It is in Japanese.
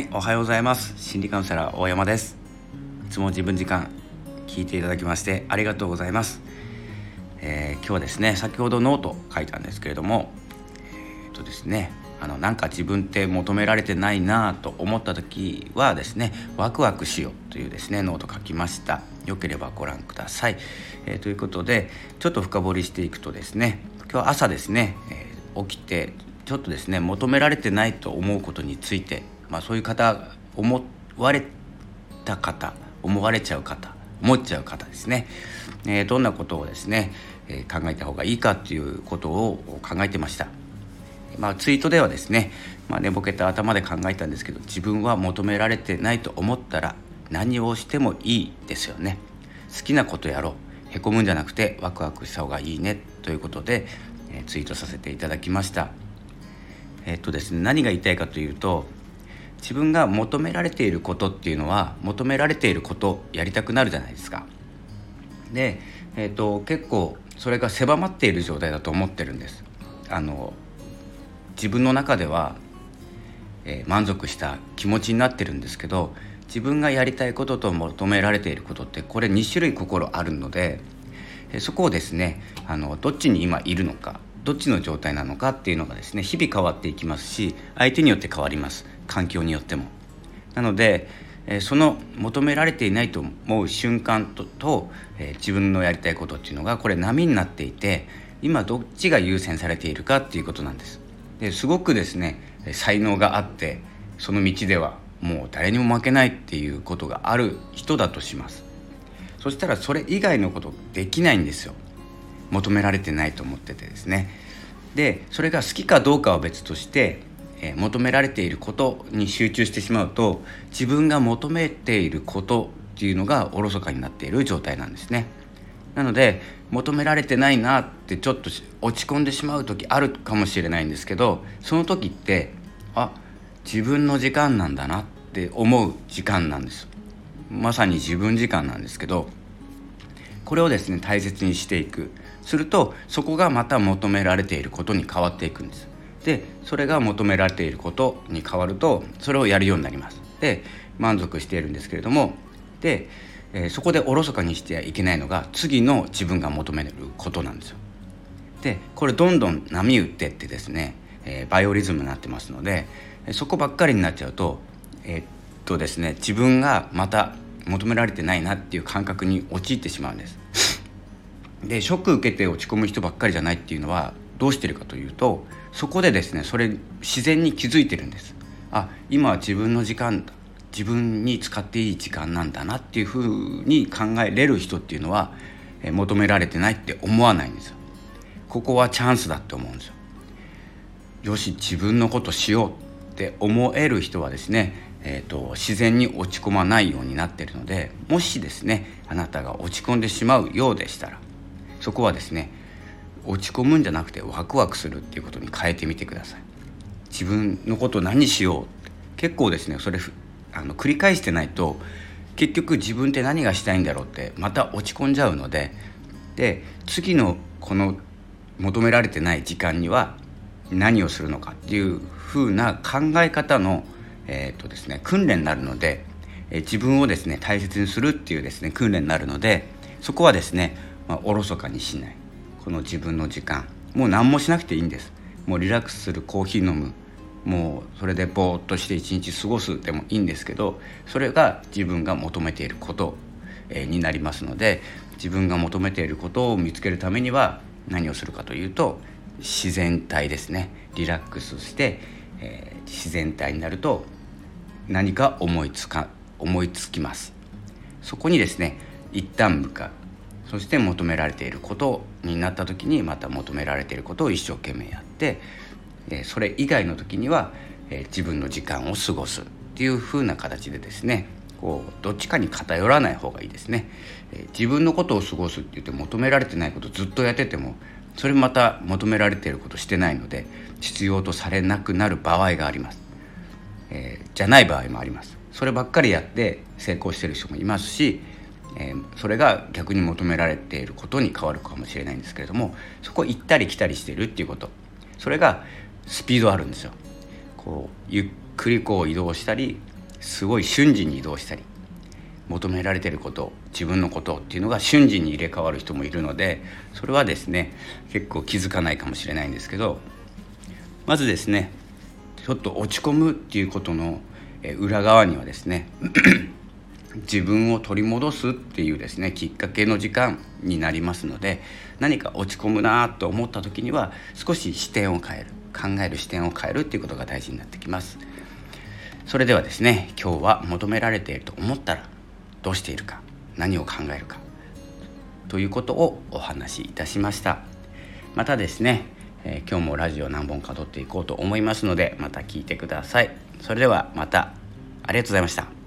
はいおはようございます。心理カウンセラー大山です。いつも自分時間聞いていただきましてありがとうございます、えー、今日はですね先ほどノート書いたんですけれどもえ、っとですねあのなんか自分って求められてないなと思った時はですねワクワクしようというですねノート書きました。よければご覧ください、えー、ということでちょっと深掘りしていくとですね今日朝ですね、え起きてちょっとですね求められてないと思うことについてまあ、そういう方思われた方思われちゃう方思っちゃう方ですね、えー、どんなことをですね、えー、考えた方がいいかっていうことを考えてました。まあ、ツイートではですね、まあ、寝ぼけた頭で考えたんですけど自分は求められてないと思ったら何をしてもいいですよね。好きなことやろう。へこむんじゃなくてワクワクした方がいいね。ということで、えー、ツイートさせていただきました。えっとですね何が言いたいかというと自分が求められていることっていうのは求められていることやりたくなるじゃないですか。で、えーと、結構それが狭まっている状態だと思ってるんです。あの自分の中では、えー、満足した気持ちになってるんですけど自分がやりたいことと求められていることってこれ2種類心あるので、え、そこをですねあのどっちに今いるのかどっちの状態なのかっていうのがですね日々変わっていきますし相手によって変わります環境によっても。なので、その求められていないと思う瞬間とと、自分のやりたいことっていうのがこれ波になっていて今どっちが優先されているかっていうことなんです。ですごくですね才能があってその道ではもう誰にも負けないっていうことがある人だとしますそしたらそれ以外のことできないんですよ求められてないと思っててですね。でそれが好きかどうかは別として、えー、求められていることに集中してしまうと自分が求めていることっていうのがおろそかになっている状態なんですね。なので求められてないなってちょっと落ち込んでしまう時あるかもしれないんですけどその時ってあ自分の時間なんだなって思う時間なんです。まさに自分時間なんですけどこれをですね大切にしていく。するとそこがまた求められていることに変わっていくんです。でそれが求められていることに変わるとそれをやるようになります。で満足しているんですけれどもで、えー、そこでおろそかにしてはいけないのが次の自分が求めることなんですよ。でこれどんどん波打ってってですね、えー、バイオリズムになってますのでそこばっかりになっちゃうとえー、っとですね自分がまた求められてないなっていう感覚に陥ってしまうんです。でショック受けて落ち込む人ばっかりじゃないっていうのはどうしてるかというとそこでですねそれ自然に気づいてるんです。あ今は自分の時間自分に使っていい時間なんだなっていうふうに考えれる人っていうのは、求められてないって思わないんですよ。ここはチャンスだって思うんですよ。よし自分のことしようって思える人はですねえーと、自然に落ち込まないようになってるのでもしですねあなたが落ち込んでしまうようでしたらそこはですね落ち込むんじゃなくてワクワクするっていうことに変えてみてください。自分のこと何しよう。結構ですねそれあの繰り返してないと結局自分って何がしたいんだろうってまた落ち込んじゃうのでで次のこの求められてない時間には何をするのかっていう風な考え方のえーとですね、訓練になるので、え、自分をですね大切にするっていうですね訓練になるのでそこはですね、まあ、おろそかにしない。この自分の時間。もう何もしなくていいんです。もうリラックスするコーヒー飲む。もうそれでぼーっとして一日過ごすでもいいんですけどそれが自分が求めていること、え、になりますので自分が求めていることを見つけるためには何をするかというと自然体ですね。リラックスして、えー、自然体になると何か思いつか思いつきます。そこにですね一旦向かう。そして求められていることになった時にまた求められていることを一生懸命やってそれ以外の時には自分の時間を過ごすっていう風な形でですねこうどっちかに偏らない方がいいですね。自分のことを過ごすって言って求められてないことずっとやっててもそれまた求められていることしてないので必要とされなくなる場合があります。えー、じゃない場合もあります。そればっかりやって成功してる人もいますし、えー、それが逆に求められていることに変わるかもしれないんですけれどもそこ行ったり来たりしてるっていうこと。それがスピードあるんですよ。こうゆっくりこう移動したりすごい瞬時に移動したり求められてること自分のことっていうのが瞬時に入れ替わる人もいるのでそれはですね結構気づかないかもしれないんですけどまずですねちょっと落ち込むっていうことの裏側にはですね自分を取り戻すっていうですねきっかけの時間になりますので何か落ち込むなと思った時には少し視点を変える考える視点を変えるっていうことが大事になってきます。それではですね今日は求められていると思ったらどうしているか何を考えるかということをお話しいたしました。またですね、えー、今日もラジオ何本か撮っていこうと思いますのでまた聞いてください。それではまた。ありがとうございました。